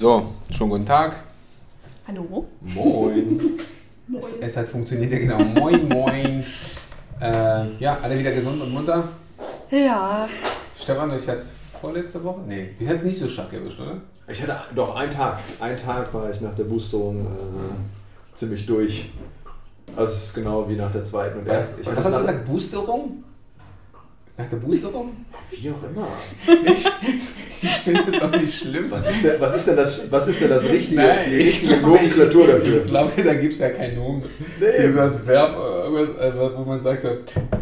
So, schon guten Tag. Hallo. Moin. Moin. Es, es hat funktioniert, ja genau. Moin, moin. Äh, ja, alle wieder gesund und munter. Ja. Stefan, euch hat's vorletzte Woche? Nee, die hat's nicht so stark erwischt, oder? Ich hatte doch einen Tag. Einen Tag war ich nach der Boosterung äh, ziemlich durch. Also es ist genau wie nach der zweiten und ersten. Was hast du gesagt? Boosterung? Nach der Boosterung? Wie auch immer. Ich, ich finde das doch nicht schlimm. Was ist denn, was ist denn, das, was ist denn das richtige, Nein, die ich richtige glaube, Nomenklatur Ich dafür? glaube, da gibt es ja keinen Nomen. Ist so das Verb, äh, wo man sagt, so,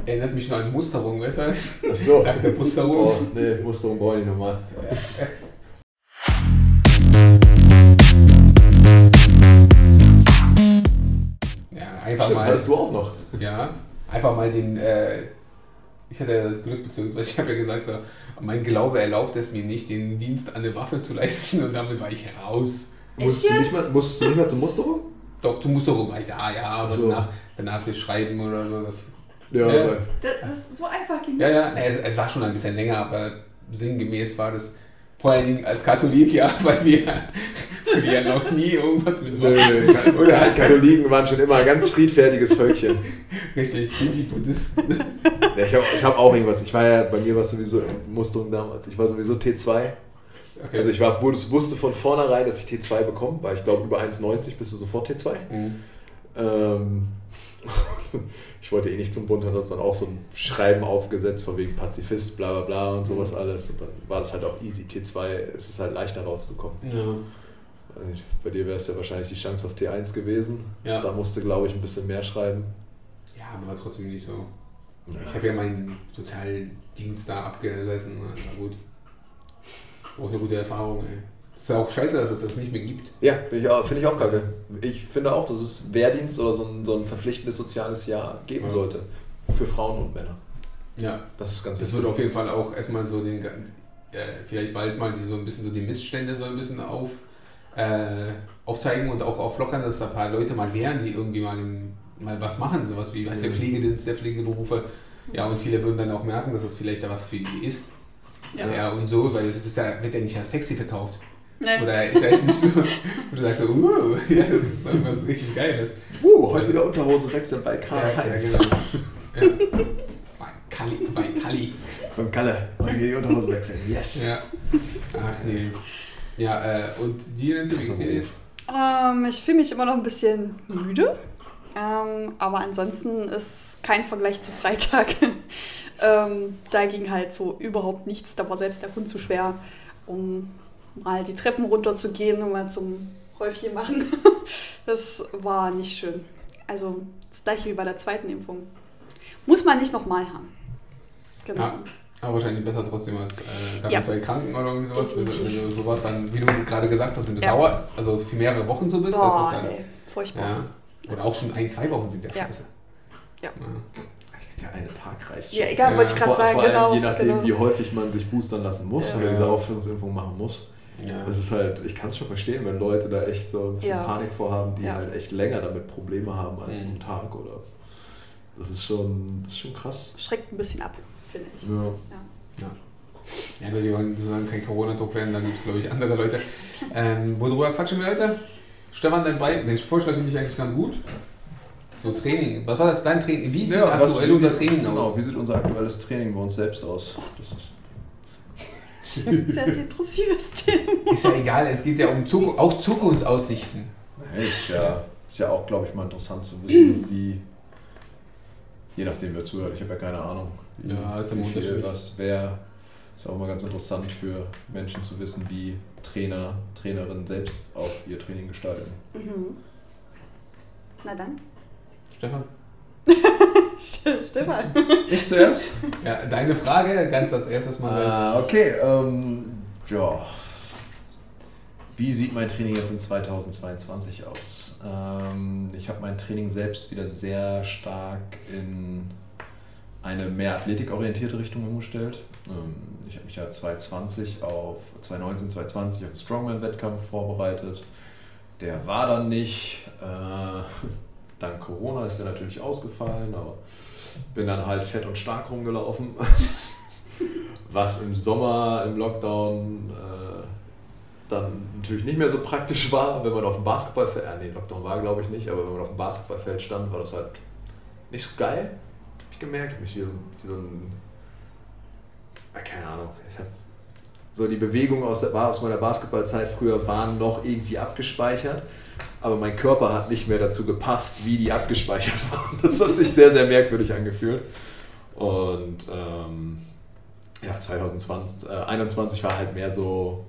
erinnert mich nur an Musterung, weißt du was? Ach so. Nach der Oh, Musterung. nee, Musterung brauche ich nochmal. Ja, einfach Stimmt, mal. hattest du auch noch. Ja, einfach mal den. Äh, ich hatte ja das Glück, beziehungsweise ich habe ja gesagt, so, mein Glaube erlaubt es mir nicht, den Dienst an eine Waffe zu leisten und damit war ich raus. Musstest du, nicht mehr, musstest du nicht mehr zur Musterung? Doch, du musst doch war ich da, ja, aber so. danach, danach das Schreiben oder so. Das, Ja, Ja. Das, das ist so einfach ging ja, ja, es, es war schon ein bisschen länger, aber sinngemäß war das vor allen Dingen als Katholik, ja, weil wir, weil wir ja noch nie irgendwas mit Ka- Oder Katholiken waren schon immer ein ganz friedfertiges Völkchen. richtig, wie die Buddhisten. Ja, ich habe ich hab auch irgendwas. Ich war ja, bei mir war es sowieso Musterung damals. Ich war sowieso T2. Okay. Also ich war, wusste wusste von vornherein, dass ich T2 bekomme, weil ich glaube, über 1,90 bist du sofort T2. Mhm. Ähm, ich wollte eh nicht zum Bund, habe dann auch so ein Schreiben aufgesetzt, von wegen Pazifist, bla bla bla und sowas alles. Und dann war das halt auch easy. T2 es ist halt leichter rauszukommen. Ja. Also bei dir wäre es ja wahrscheinlich die Chance auf T1 gewesen. Ja. Da musste, glaube ich, ein bisschen mehr schreiben. ja, aber war trotzdem nicht so. Ich habe ja meinen Sozialdienst da abgesessen. na, War gut. Auch eine gute Erfahrung, ey. Ist ja auch scheiße, dass es das nicht mehr gibt. Ja, bin ich auch- finde ich auch kacke. Ich finde auch, dass es Wehrdienst oder so ein, so ein verpflichtendes soziales Jahr geben Ja. sollte. Für Frauen und Männer. Ja. Das ist ganz Das wird auf jeden Fall auch erstmal so den, äh, vielleicht bald mal die, so ein bisschen so die Missstände so ein bisschen auf, äh, aufzeigen und auch auflockern, dass da ein paar Leute mal wären, die irgendwie mal, im, mal was machen, sowas wie was der Mhm. Pflegedienst, der Pflegeberufe. Ja, und viele würden dann auch merken, dass das vielleicht da was für die ist. Ja, Ja. und so, weil es ist ja, wird ja nicht als sexy verkauft. Nee. Oder ist ja jetzt nicht so, wo du sagst so, uh, ja, das ist irgendwas richtig Geiles. Uh, heute wieder Unterhose wechseln bei Karl Ja, Heinz. ja, genau. ja. Bei Kali, bei Kali. Beim Kalle. Heute wieder die Unterhose wechseln. Yes. Ja. Ach nee. Ja, äh, und die Nancy, wie geht's dir jetzt? Ähm, ich fühle mich immer noch ein bisschen müde. Ähm, aber ansonsten ist kein Vergleich zu Freitag. ähm, da ging halt so überhaupt nichts. Da war selbst der Hund zu schwer, um mal die Treppen runter zu gehen und mal zum Häufchen machen. das war nicht schön. Also das gleiche wie bei der zweiten Impfung. Muss man nicht nochmal haben. Genau. Ja. Aber wahrscheinlich besser trotzdem als äh, damit Ja. zu erkranken oder irgendwie sowas. Wenn wenn du sowas dann, wie du gerade gesagt hast, wenn du Ja. Dauer, also für mehrere Wochen so bist, Boah, das ist dann. ey, furchtbar. Ja. Oder auch schon ein, zwei Wochen sind ja Ja. scheiße. Ja. Der eine Tag reicht Ja, schon. egal, Ja, wollte ich gerade sagen, vor allem genau. je nachdem, genau. wie häufig man sich boostern lassen muss Ja. oder diese Auffrischungsimpfung machen muss. Ja. Das ist halt, ich kann es schon verstehen, wenn Leute da echt so ein bisschen Ja. Panik vorhaben, die Ja. halt echt länger damit Probleme haben als Mhm. am Tag oder. Das ist schon, das ist schon krass. Schreckt ein bisschen ab, finde ich. Ja. Ja. Ja, aber wir wollen sozusagen kein Corona-Druck werden, da gibt es, glaube ich, andere Leute. Ähm, worüber quatschen wir heute? Stefan, dein Bein, den Vorschlag finde ich eigentlich ganz gut. So Training. Was war das, dein Training? Wie sieht aktuell unser Training genau, aus? Wie sieht unser aktuelles Training bei uns selbst aus? Das ist Das ist ein sehr depressives Thema. Ist ja egal, es geht ja um Zuku auch Zukunftsaussichten. Hey, ist ja, ist ja auch, glaube ich, mal interessant zu wissen, wie, je nachdem wer zuhört, ich habe ja keine Ahnung, wie, Ja, ist wie viel, was, wer, ist auch mal ganz interessant für Menschen zu wissen, wie Trainer, Trainerinnen selbst auch ihr Training gestalten. Mhm. Na dann. Stefan? Stefan. Ich zuerst? Ja, deine Frage, ganz als erstes mal. Ah, okay, ähm, ja. Wie sieht mein Training jetzt in 2022 aus? Ähm, ich habe mein Training selbst wieder sehr stark in eine mehr athletikorientierte Richtung umgestellt. Ähm, ich habe mich ja 2020 auf 2019, 2020 auf den Strongman-Wettkampf vorbereitet. Der war dann nicht. Äh, dank Corona ist der natürlich ausgefallen, aber bin dann halt fett und stark rumgelaufen. Was im Sommer im Lockdown äh, dann natürlich nicht mehr so praktisch war, wenn man auf dem Basketballfeld, äh, nee, Lockdown war glaube ich nicht, aber wenn man auf dem Basketballfeld stand, war das halt nicht so geil, habe ich gemerkt. Ich mich wie, wie so ein, äh, keine Ahnung, ich habe so die Bewegung aus, der, aus meiner Basketballzeit früher waren noch irgendwie abgespeichert, aber mein Körper hat nicht mehr dazu gepasst, wie die abgespeichert waren. Das hat sich sehr, sehr merkwürdig angefühlt. Und ähm, ja, 2020, äh, 21 war halt mehr so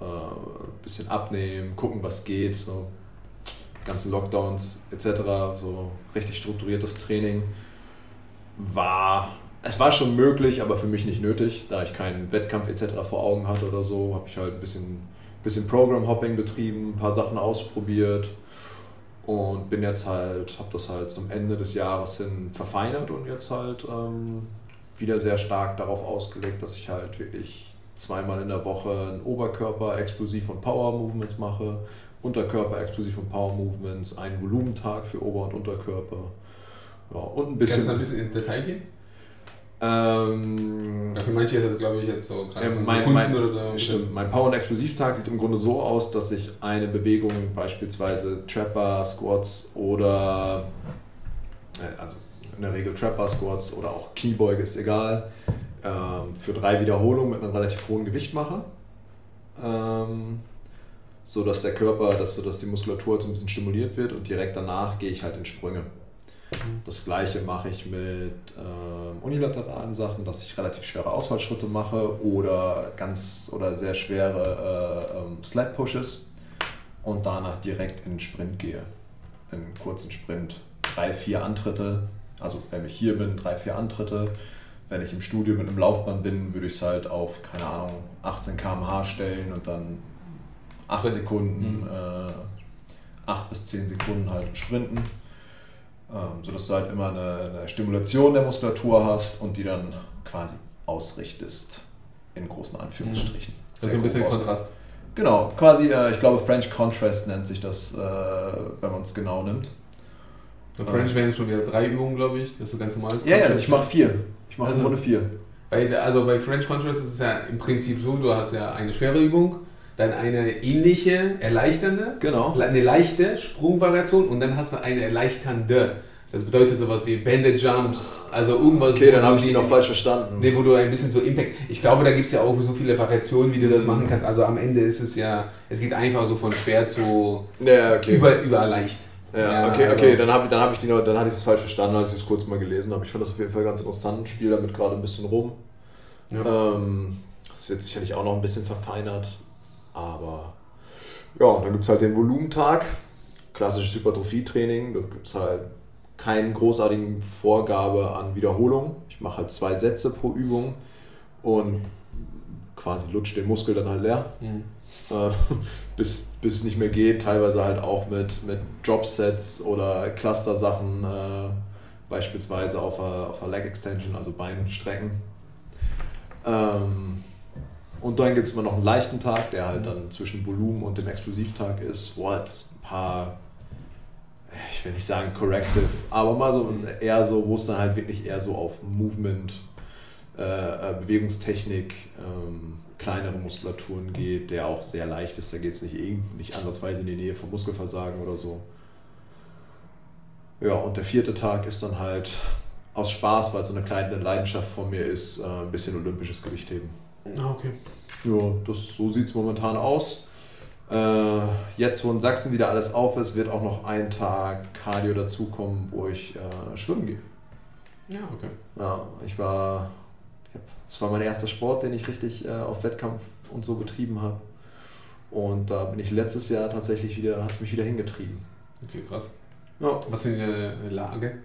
äh, ein bisschen abnehmen, gucken, was geht, so ganzen Lockdowns etc., so richtig strukturiertes Training war, es war schon möglich, aber für mich nicht nötig, da ich keinen Wettkampf etc. vor Augen hatte oder so, habe ich halt ein bisschen, bisschen Program-Hopping betrieben, ein paar Sachen ausprobiert und bin jetzt halt, habe das halt zum Ende des Jahres hin verfeinert und jetzt halt ähm, wieder sehr stark darauf ausgelegt, dass ich halt wirklich zweimal in der Woche einen Oberkörper explosiv und Power Movements mache, Unterkörper explosiv und Power Movements, einen Volumentag für Ober- und Unterkörper. Ja, und ein bisschen. Kannst du ein bisschen ins Detail gehen? Ähm, für manche ist das, glaube ich, jetzt so gerade mein, mein, oder so. Stimmt. Mein Power- und Explosivtag sieht im Grunde so aus, dass ich eine Bewegung, beispielsweise Trapper, Squats oder äh, also in der Regel Trapper, Squats oder auch Kniebeuge ist egal, ähm, für drei Wiederholungen mit einem relativ hohen Gewicht mache. Ähm, so dass der Körper, dass, so dass die Muskulatur so ein bisschen stimuliert wird und direkt danach gehe ich halt in Sprünge. Das gleiche mache ich mit ähm, unilateralen Sachen, dass ich relativ schwere Ausfallschritte mache oder ganz oder sehr schwere äh, ähm, Slap Pushes und danach direkt in den Sprint gehe. In einen kurzen Sprint. Drei, vier Antritte. Also wenn ich hier bin, drei, vier Antritte wenn ich im Studio mit einem Laufband bin, würde ich es halt auf, keine Ahnung, 18 km/h stellen und dann 8 Sekunden, mhm. äh, 8 bis 10 Sekunden halt sprinten. Ähm, sodass du halt immer eine, eine, Stimulation der Muskulatur hast und die dann quasi ausrichtest, in großen Anführungsstrichen. Mhm. Also ein bisschen Kontrast. Genau, quasi, äh, ich glaube, French Contrast nennt sich das, äh, wenn man es genau nimmt. Bei French wären es schon wieder drei Übungen, glaube ich, das ist so ganz normal. Ja, ja, ich mache vier. Ich mache also, vier. Bei, also bei French Contrast ist es ja im Prinzip so, du hast ja eine schwere Übung, dann eine ähnliche, erleichternde, genau. eine leichte Sprungvariation und dann hast du eine erleichternde. Das bedeutet sowas wie Banded Jumps, also irgendwas. Okay, dann habe ich die noch falsch verstanden. Nee, wo du ein bisschen so Impact. Ich glaube, da gibt es ja auch so viele Variationen, wie du das machen kannst. Also am Ende ist es ja, es geht einfach so von schwer zu ja, okay. über, über leicht. Ja, okay, also okay, dann, hab ich, dann, hab ich die noch, dann hatte ich das falsch verstanden, als ich es kurz mal gelesen habe. Ich fand das auf jeden Fall ganz interessant, spiele damit gerade ein bisschen rum. Ja. Ähm, das wird sicherlich auch noch ein bisschen verfeinert, aber ja, dann gibt es halt den Volumentag, klassisches Hypertrophie-Training, da gibt es halt keine großartigen Vorgabe an Wiederholung. Ich mache halt zwei Sätze pro Übung und quasi lutscht den Muskel dann halt leer. Mhm. Äh, bis, bis es nicht mehr geht, teilweise halt auch mit, mit Dropsets oder Cluster-Sachen, äh, beispielsweise auf einer, auf Leg Extension, also Beinstrecken. Ähm, und dann gibt es immer noch einen leichten Tag, der halt dann zwischen Volumen und dem Explosivtag ist, wo halt ein paar, ich will nicht sagen corrective, aber mal so eher so, wo es dann halt wirklich eher so auf Movement, äh, äh Bewegungstechnik, ähm, kleinere Muskulaturen geht, der auch sehr leicht ist. Da geht es nicht, nicht ansatzweise in die Nähe vom Muskelversagen oder so. Ja, und der vierte Tag ist dann halt aus Spaß, weil es so eine kleine Leidenschaft von mir ist, äh, ein bisschen olympisches Gewichtheben. Ah, okay. Ja, das, so sieht es momentan aus. Äh, jetzt, wo in Sachsen wieder alles auf ist, wird auch noch ein Tag Cardio dazukommen, wo ich äh, schwimmen gehe. Ja, okay. Ja, ich war das war mein erster Sport, den ich richtig äh, auf Wettkampf und so betrieben habe. Und da bin ich letztes Jahr tatsächlich wieder, hat es mich wieder hingetrieben. Okay, krass. Ja. Was für eine Lage?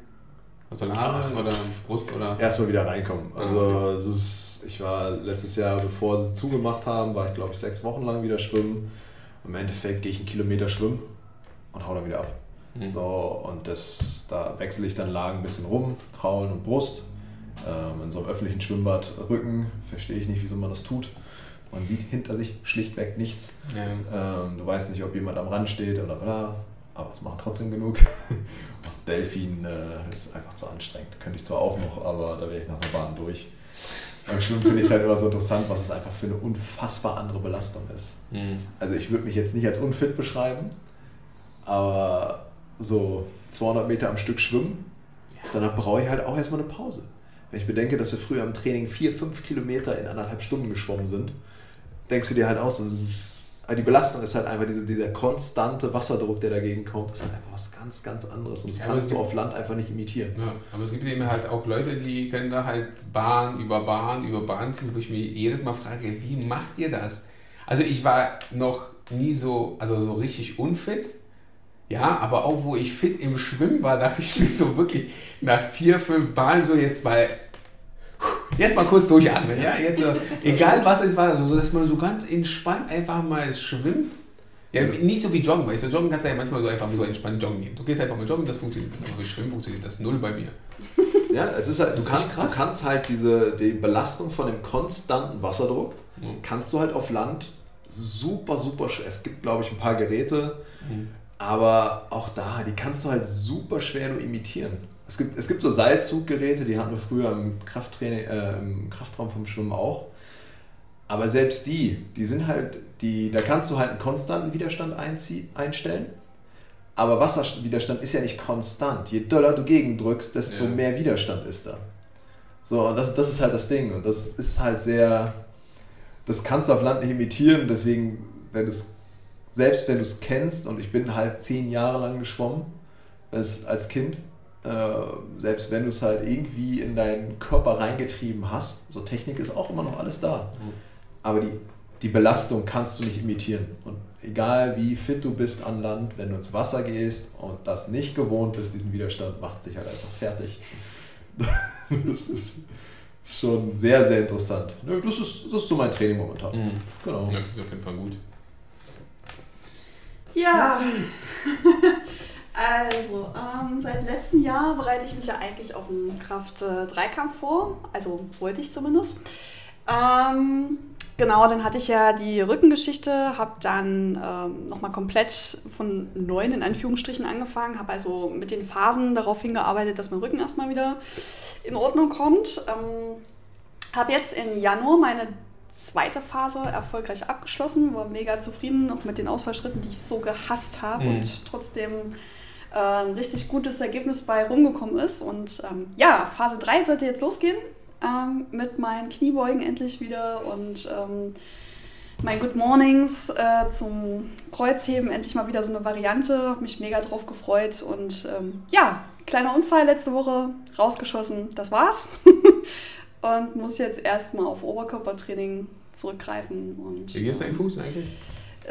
Also Lage oder Brust oder? Erstmal wieder reinkommen. Ah, also okay. es ist, ich war letztes Jahr, bevor sie zugemacht haben, war ich glaube ich sechs Wochen lang wieder schwimmen. Im Endeffekt gehe ich einen Kilometer schwimmen und hau dann wieder ab. Mhm. So, und das, da wechsle ich dann Lagen ein bisschen rum, Kraulen und Brust. Ähm, in so einem öffentlichen Schwimmbad Rücken, verstehe ich nicht, wieso man das tut. Man sieht hinter sich schlichtweg nichts. Ja. Ähm, du weißt nicht, ob jemand am Rand steht oder bla. Aber es machen trotzdem genug. Und Delfin äh, ist einfach zu anstrengend. Könnte ich zwar auch noch, aber da wäre ich nach der Bahn durch. Beim Schwimmen finde ich es halt immer so interessant, was es einfach für eine unfassbar andere Belastung ist. Mhm. Also ich würde mich jetzt nicht als unfit beschreiben, aber so 200 Meter am Stück schwimmen, danach brauche ich halt auch erstmal eine Pause. Wenn ich bedenke, dass wir früher im Training 4, 5 Kilometer in anderthalb Stunden geschwommen sind, denkst du dir halt auch so, ist, die Belastung ist halt einfach diese, dieser konstante Wasserdruck, der dagegen kommt, ist halt einfach was ganz, ganz anderes. Und das ja, kannst du auf Land einfach nicht imitieren. Ja, aber es gibt eben halt auch Leute, die können da halt Bahn über Bahn über Bahn ziehen, wo ich mich jedes Mal frage, wie macht ihr das? Also ich war noch nie so, also so richtig unfit. Ja, aber auch wo ich fit im Schwimmen war, dachte ich mir so wirklich nach vier, fünf Bahnen so jetzt mal jetzt mal kurz durchatmen. Ja, jetzt, so, egal was es war, so, dass man so ganz entspannt einfach mal schwimmt. Ja, nicht so wie Joggen, weil ich so Joggen kannst du ja manchmal so einfach so entspannt joggen gehen. Du gehst einfach mal joggen, das funktioniert. Aber Schwimmen funktioniert das null bei mir. Ja, es ist halt, du, kannst, du kannst halt diese die Belastung von dem konstanten Wasserdruck, mhm. kannst du halt auf Land super, super schwer. Es gibt, glaube ich, ein paar Geräte, mhm. aber auch da, die kannst du halt super schwer nur imitieren. Es gibt, es gibt so Seilzuggeräte, die hatten wir früher im, Krafttraining, äh, im Kraftraum vom Schwimmen auch. Aber selbst die, die sind halt, die, da kannst du halt einen konstanten Widerstand einstellen. Aber Wasserwiderstand ist ja nicht konstant. Je doller du gegendrückst, desto ja. mehr Widerstand ist da. So, und das, das ist halt das Ding. Und das ist halt sehr, das kannst du auf Land nicht imitieren. Deswegen, wenn du selbst wenn du es kennst, und ich bin halt zehn Jahre lang geschwommen als Kind, äh, selbst wenn du es halt irgendwie in deinen Körper reingetrieben hast, so Technik ist auch immer noch alles da. Mhm. Aber die, die Belastung kannst du nicht imitieren. Und egal wie fit du bist an Land, wenn du ins Wasser gehst und das nicht gewohnt bist, diesen Widerstand macht sich halt einfach fertig. das ist schon sehr, sehr interessant. Das ist, das ist so mein Training momentan. Mhm. Genau. Ja, das ist auf jeden Fall gut. Ja. Also, ähm, seit letztem Jahr bereite ich mich ja eigentlich auf einen Kraft-3-Kampf vor. Also wollte ich zumindest. Ähm, genau, dann hatte ich ja die Rückengeschichte, habe dann ähm, nochmal komplett von neun in Anführungsstrichen angefangen, habe also mit den Phasen darauf hingearbeitet, dass mein Rücken erstmal wieder in Ordnung kommt. Ähm, habe jetzt im Januar meine zweite Phase erfolgreich abgeschlossen, war mega zufrieden, auch mit den Ausfallschritten, die ich so gehasst habe mhm. und trotzdem ein richtig gutes Ergebnis bei rumgekommen ist. Und ähm, ja, Phase 3 sollte jetzt losgehen ähm, mit meinen Kniebeugen endlich wieder und ähm, mein Good Mornings äh, zum Kreuzheben endlich mal wieder so eine Variante. Habe mich mega drauf gefreut und ähm, ja, kleiner Unfall letzte Woche rausgeschossen. Das war's. und muss jetzt erstmal auf Oberkörpertraining zurückgreifen. Und, Wie geht's deinem Fuß eigentlich?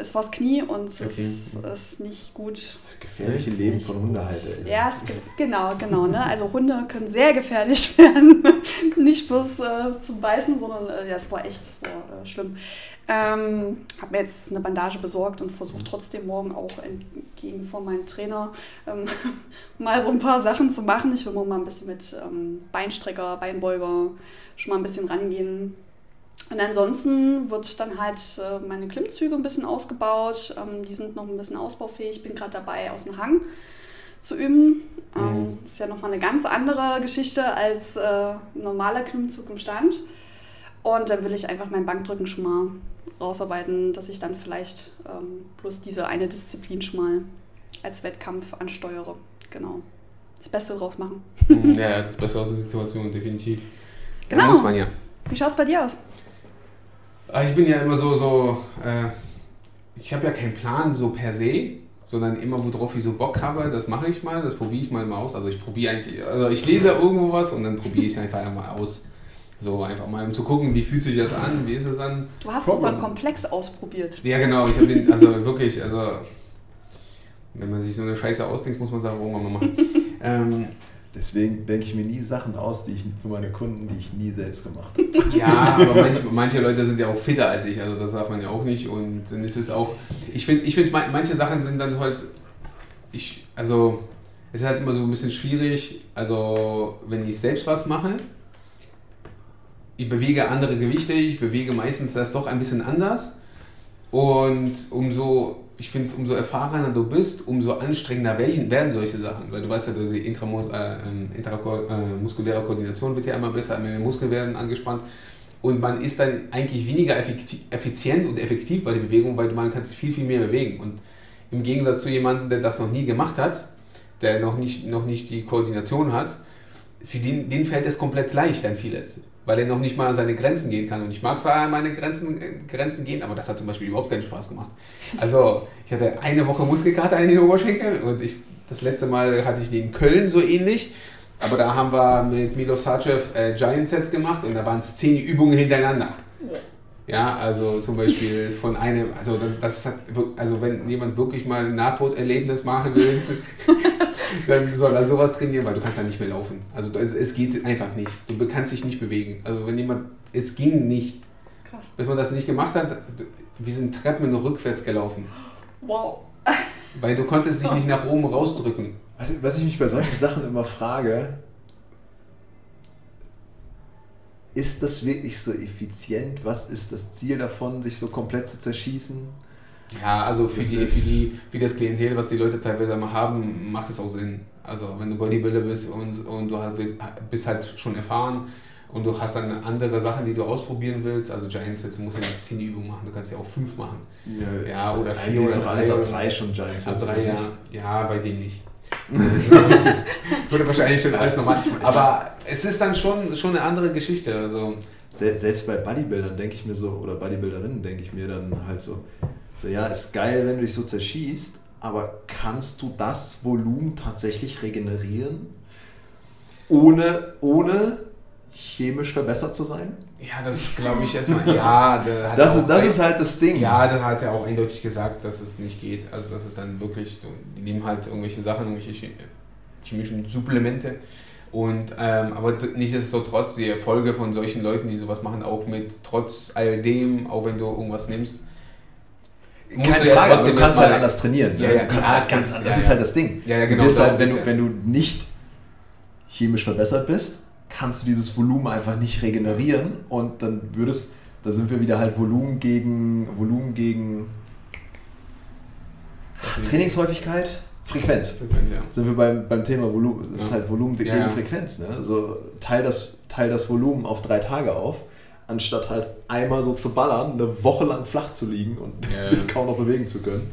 Es war das Knie und es okay. ist nicht gut. Das gefährliche Leben von Hundehalter. Ja, es, genau, genau. Ne? Also Hunde können sehr gefährlich werden. nicht bloß äh, zum Beißen, sondern äh, ja, es war echt es war, äh, schlimm. Ähm, habe mir jetzt eine Bandage besorgt und versuche trotzdem morgen auch entgegen von meinem Trainer ähm, mal so ein paar Sachen zu machen. Ich will mal ein bisschen mit ähm, Beinstrecker, Beinbeuger schon mal ein bisschen rangehen und ansonsten wird dann halt äh, meine Klimmzüge ein bisschen ausgebaut. Ähm, die sind noch ein bisschen ausbaufähig. Ich bin gerade dabei, aus dem Hang zu üben. Ähm, mhm. ist ja nochmal eine ganz andere Geschichte als äh, normaler Klimmzug im Stand. Und dann will ich einfach mein Bankdrücken schon mal rausarbeiten, dass ich dann vielleicht ähm, bloß diese eine Disziplin schon mal als Wettkampf ansteuere. Genau. Das Beste draus machen. Mhm, ja, das Beste aus der Situation, definitiv. Genau. muss man ja. Wie schaut es bei dir aus? Ich bin ja immer so, so äh, ich habe ja keinen Plan so per se, sondern immer worauf ich so Bock habe, das mache ich mal, das probiere ich mal, mal aus. Also ich probiere eigentlich, also ich lese irgendwo was und dann probiere ich es einfach einmal aus. So einfach mal, um zu gucken, wie fühlt sich das an, wie ist es an. Du hast unseren Komplex ausprobiert. Ja, genau, ich habe den, also wirklich, also wenn man sich so eine Scheiße ausdenkt, muss man sagen, irgendwann mal machen. ähm, Deswegen denke ich mir nie Sachen aus, die ich für meine Kunden, die ich nie selbst gemacht habe. Ja, aber manche, manche Leute sind ja auch fitter als ich, also das darf man ja auch nicht. Und dann ist es auch, ich finde, ich find, manche Sachen sind dann halt, ich, also es ist halt immer so ein bisschen schwierig, also wenn ich selbst was mache, ich bewege andere Gewichte, ich bewege meistens das doch ein bisschen anders. Und umso, ich finde es, umso erfahrener du bist, umso anstrengender welchen, werden solche Sachen. Weil du weißt ja, die intramo- äh, ähm, intrako- äh, Koordination wird ja immer besser, die Muskeln werden angespannt. Und man ist dann eigentlich weniger effizient und effektiv bei der Bewegung, weil man kann sich viel, viel mehr bewegen. Und im Gegensatz zu jemandem, der das noch nie gemacht hat, der noch nicht, noch nicht die Koordination hat, für den, den fällt es komplett leicht an vieles. Weil er noch nicht mal an seine Grenzen gehen kann. Und ich mag zwar an meine Grenzen, Grenzen gehen, aber das hat zum Beispiel überhaupt keinen Spaß gemacht. Also, ich hatte eine Woche Muskelkater in den Oberschenkeln und ich, das letzte Mal hatte ich die in Köln so ähnlich. Aber da haben wir mit Milo Sarcev äh, Giant Sets gemacht und da waren es zehn Übungen hintereinander. Ja, also zum Beispiel von einem, also das, das hat, also wenn jemand wirklich mal ein Nahtoderlebnis machen will, dann soll er sowas trainieren, weil du kannst dann nicht mehr laufen. Also es, geht einfach nicht. Du kannst dich nicht bewegen. Also wenn jemand, es ging nicht. Krass. Bis man das nicht gemacht hat, wir sind Treppen rückwärts gelaufen. Wow. Weil du konntest dich nicht nach oben rausdrücken. Was, was ich mich bei solchen Sachen immer frage, ist das wirklich so effizient? Was ist das Ziel davon, sich so komplett zu zerschießen? Ja, also für, Das die, für, die, für das Klientel, was die Leute teilweise mal haben, macht es auch Sinn. Also wenn du Bodybuilder bist und, und du halt, bist halt schon erfahren und du hast dann andere Sachen, die du ausprobieren willst, also Giant Sets, du musst ja nicht 10 Übungen machen, du kannst ja auch 5 machen. Ja, oder ist oder doch alles drei ab oder- drei schon Giants. Ab drei nicht. Jahren. Ja, bei dem nicht. Würde wahrscheinlich schon alles normal. Aber es ist dann schon, schon eine andere Geschichte. Also, Se- Selbst bei Bodybuildern denke ich mir so, oder Bodybuilderinnen denke ich mir dann halt so, so, ja, ist geil, wenn du dich so zerschießt, aber kannst du das Volumen tatsächlich regenerieren, ohne, ohne chemisch verbessert zu sein? ja, das glaube ich erstmal. Ja, Das, ist, das ist halt das Ding. Ja, da hat er auch eindeutig gesagt, dass es nicht geht. Also, das ist dann wirklich so, die nehmen halt irgendwelche Sachen, irgendwelche che- chemischen Supplemente. Und, ähm, aber nichtsdestotrotz, die Erfolge von solchen Leuten, die sowas machen, auch mit trotz all dem, auch wenn du irgendwas nimmst, Keine du ja Frage, aber trotzdem du kannst halt anders trainieren. ne? Ja, ja, du kannst ja, halt kannst- das ja, ist ja. halt das Ding. Ja, ja, genau, Du wirst darum halt, wenn, du, ja. wenn du nicht chemisch verbessert bist, kannst du dieses Volumen einfach nicht regenerieren und dann würdest, da sind wir wieder halt Volumen gegen Volumen gegen Trainingshäufigkeit, Frequenz. Ja. Sind wir beim, beim Thema Volumen, das ist Ja. halt Volumen gegen Ja. Frequenz. Ne? Also teil das, teil das Volumen auf drei Tage auf, anstatt halt einmal so zu ballern, eine Woche lang flach zu liegen und kaum noch bewegen zu können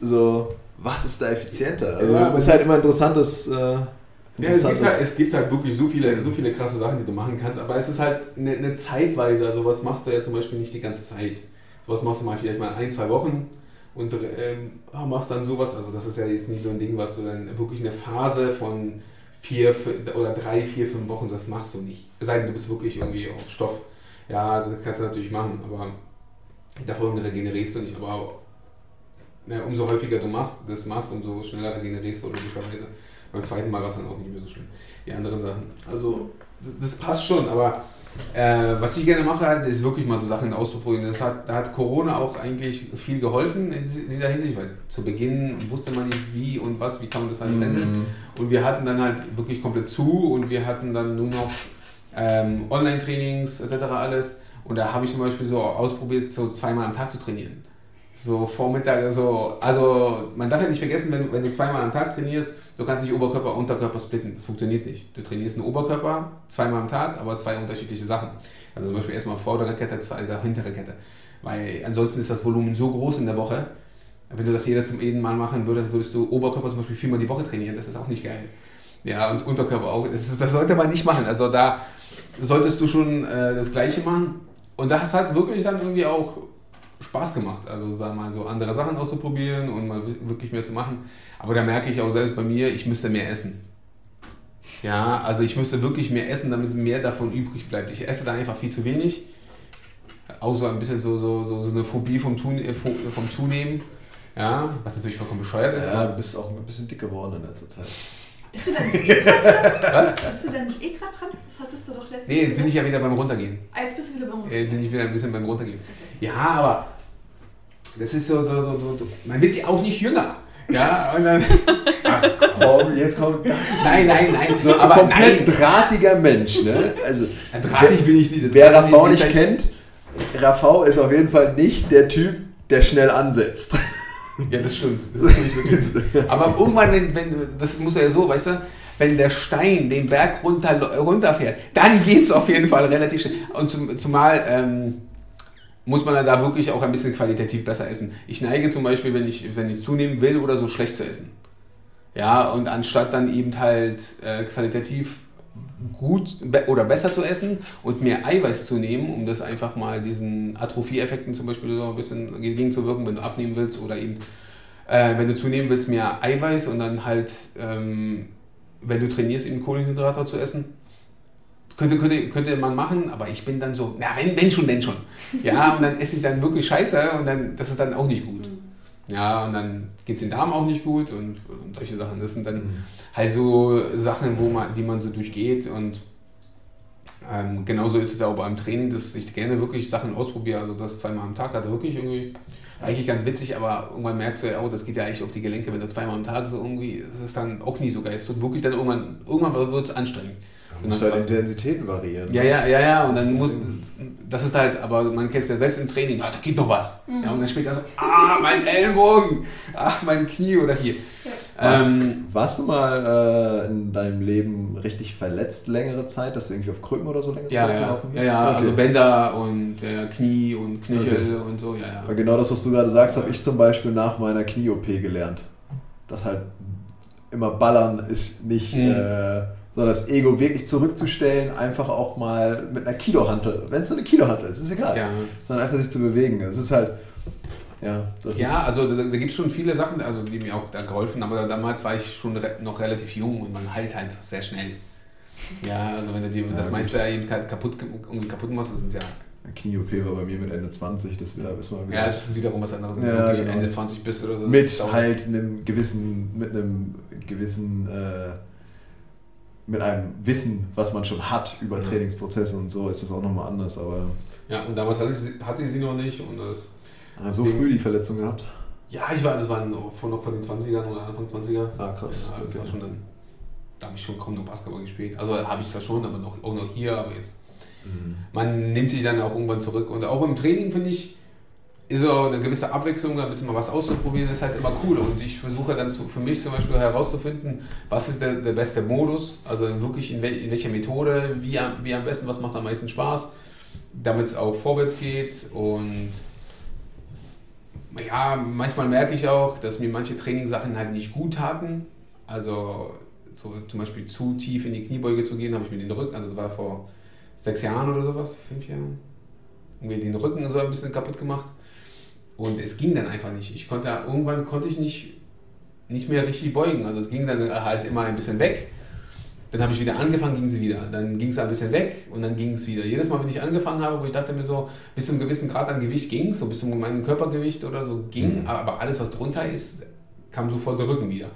so, was ist da effizienter? Also, ist halt immer interessantes. Äh, Ja, es gibt, halt, es gibt halt wirklich so viele, so viele krasse Sachen, die du machen kannst, aber es ist halt eine, eine Zeitweise, also was machst du ja zum Beispiel nicht die ganze Zeit. Sowas machst du mal vielleicht mal ein, zwei Wochen und ähm, machst dann sowas, also das ist ja jetzt nicht so ein Ding, was du dann wirklich eine Phase von vier oder drei, vier, fünf Wochen, das machst du nicht. Es sei denn, du bist wirklich irgendwie auf Stoff. Ja, das kannst du natürlich machen, aber davon regenerierst du nicht, aber ja, umso häufiger du machst, das machst, umso schneller regenerierst du logischerweise. Beim zweiten Mal war es dann auch nicht mehr so schlimm. Die anderen Sachen. Also, das passt schon, aber äh, was ich gerne mache, halt, ist wirklich mal so Sachen auszuprobieren. Das hat, da hat Corona auch eigentlich viel geholfen in dieser Hinsicht, weil zu Beginn wusste man nicht wie und was, wie kann man das alles handeln. Mhm. Und wir hatten dann halt wirklich komplett zu und wir hatten dann nur noch ähm, Online-Trainings etc. alles. Und da habe ich zum Beispiel so ausprobiert, so zweimal am Tag zu trainieren. So Vormittag, also, also man darf ja nicht vergessen, wenn, wenn du zweimal am Tag trainierst, du kannst nicht Oberkörper, Unterkörper splitten. Das funktioniert nicht. Du trainierst einen Oberkörper zweimal am Tag, aber zwei unterschiedliche Sachen. Also zum Beispiel erstmal vordere Kette, zweite hintere Kette. Weil ansonsten ist das Volumen so groß in der Woche, wenn du das jedes Mal machen würdest, würdest du Oberkörper zum Beispiel viermal die Woche trainieren. Das ist auch nicht geil. Ja, und Unterkörper auch. Das, das sollte man nicht machen. Also da solltest du schon äh, das Gleiche machen. Und das hat wirklich dann irgendwie auch Spaß gemacht. Also sagen wir mal so andere Sachen auszuprobieren und mal wi- wirklich mehr zu machen. Aber da merke ich auch selbst bei mir, ich müsste mehr essen. Ja, also ich müsste wirklich mehr essen, damit mehr davon übrig bleibt. Ich esse da einfach viel zu wenig. Auch so ein bisschen so, so, so, so eine Phobie vom, Tun, äh, vom vom Zunehmen. Ja, was natürlich vollkommen bescheuert ist. Ja, aber- du bist auch ein bisschen dick geworden in letzter Zeit. Bist du da nicht eh gerade dran? Was? Bist du da nicht eh gerade dran? Das hattest du doch letztens Nee, jetzt bin ich ja wieder beim Runtergehen. Ah, jetzt bist du wieder beim Äh, bin ich wieder ein bisschen beim Runtergehen. Ja, aber das ist so, so, so, so, man wird ja auch nicht jünger. Ja, und dann, Ach komm, jetzt kommt das. nein, nein, nein, So ein aber komplett nein, drahtiger Mensch, ne? Also, drahtig bin ich nicht. wer die nicht kennt, Rafał ist auf jeden Fall nicht der Typ, der schnell ansetzt. Ja, das stimmt. Das ist nicht wirklich. Aber irgendwann, wenn, wenn, das muss ja so, weißt du, wenn der Stein den Berg runter, runterfährt, dann geht es auf jeden Fall relativ schnell. Und zum, zumal ähm, muss man da wirklich auch ein bisschen qualitativ besser essen. Ich neige zum Beispiel, wenn ich, wenn zunehmen will oder so, schlecht zu essen. Ja, und anstatt dann eben halt äh, qualitativ gut be oder besser zu essen und mehr Eiweiß zu nehmen, um das einfach mal diesen Atrophie-Effekten zum Beispiel so ein bisschen gegenzuwirken, wenn du abnehmen willst oder eben, äh, wenn du zunehmen willst, mehr Eiweiß und dann halt, ähm, wenn du trainierst, eben Kohlenhydrate zu essen. Könnte, könnte, könnte man machen, aber ich bin dann so, na, wenn, wenn schon, denn schon. Ja, und dann esse ich dann wirklich Scheiße und dann, das ist dann auch nicht gut. Ja, und dann geht es den Darm auch nicht gut und, und solche Sachen. Das sind dann mhm. halt so Sachen, wo man, die man so durchgeht und ähm, genauso ist es auch beim Training, dass ich gerne wirklich Sachen ausprobiere. Also das zweimal am Tag hat wirklich irgendwie eigentlich ganz witzig, aber irgendwann merkst du ja, oh, das geht ja eigentlich auf die Gelenke, wenn du zweimal am Tag so irgendwie, das ist dann auch nie so geil. Es wird wirklich dann irgendwann, irgendwann wird es anstrengend. Du musst halt Intensitäten variieren. Ja, ja, ja, ja. Und dann muss, das ist halt, aber man kennt es ja selbst im Training, ah, da geht noch was. Mhm. Ja, und dann später so, ah, mein Ellbogen, ah, mein Knie oder hier. Ja. Ähm, warst, du mal äh, in deinem Leben richtig verletzt längere Zeit, dass du irgendwie auf Krücken oder so längere ja, Zeit ja. gelaufen bist? Ja, ja, okay. also Bänder und äh, Knie und Knöchel okay. und so, ja, ja. Aber genau das, was du gerade sagst, habe ich zum Beispiel nach meiner Knie-OP gelernt. Dass halt immer ballern ist nicht... Mhm. Äh, so das Ego wirklich zurückzustellen, einfach auch mal mit einer Kilohantel, wenn es so eine Kilohantel ist, ist egal, ja. sondern einfach sich zu bewegen. Es ist halt, ja. ja, also da, da gibt es schon viele Sachen, also die mir auch da geholfen, aber damals war ich schon re noch relativ jung und man heilt halt sehr schnell. Ja, also wenn du dir ja, das meiste eben kaputt, irgendwie kaputt machst, das sind ja Knie-OP war bei mir mit Ende 20, das wieder, wir Ja, das ist wiederum was anderes, wenn ja, du genau. Ende 20 bist oder so. Mit halt einem gewissen, mit einem gewissen äh, mit einem Wissen, was man schon hat über. Trainingsprozesse und so, ist das auch nochmal anders. Aber ja, und damals hatte ich, hatte ich sie noch nicht. Und das ah, so früh die Verletzung gehabt? Ja, ich war, das war von, noch von den 20ern oder Anfang 20er. Ah, krass. Ja, das okay. war schon dann, da habe ich schon kaum noch Basketball gespielt. Also habe ich zwar schon, aber noch, auch noch hier, aber jetzt. Mhm. Man nimmt sich dann auch irgendwann zurück. Und auch im Training finde ich, ist so eine gewisse Abwechslung, ein bisschen mal was auszuprobieren, ist halt immer cool. Und ich versuche dann für mich zum Beispiel herauszufinden, was ist der, der beste Modus, also wirklich in, wel, in welcher Methode, wie, wie am besten, was macht am meisten Spaß, damit es auch vorwärts geht. Und ja, manchmal merke ich auch, dass mir manche Trainingssachen halt nicht gut taten. Also so zum Beispiel zu tief in die Kniebeuge zu gehen, habe ich mir den Rücken, also das war vor sechs Jahren oder sowas, fünf Jahren, irgendwie den Rücken so ein bisschen kaputt gemacht. Und es ging dann einfach nicht. Ich konnte, irgendwann konnte ich nicht, nicht mehr richtig beugen. Also es ging dann halt immer ein bisschen weg. Dann habe ich wieder angefangen, ging sie wieder. Dann ging es ein bisschen weg und dann ging es wieder. Jedes Mal, wenn ich angefangen habe, wo ich dachte mir so, bis zu einem gewissen Grad an Gewicht ging, so bis zu meinem Körpergewicht oder so ging, mhm. aber alles, was drunter ist, kam sofort der Rücken wieder.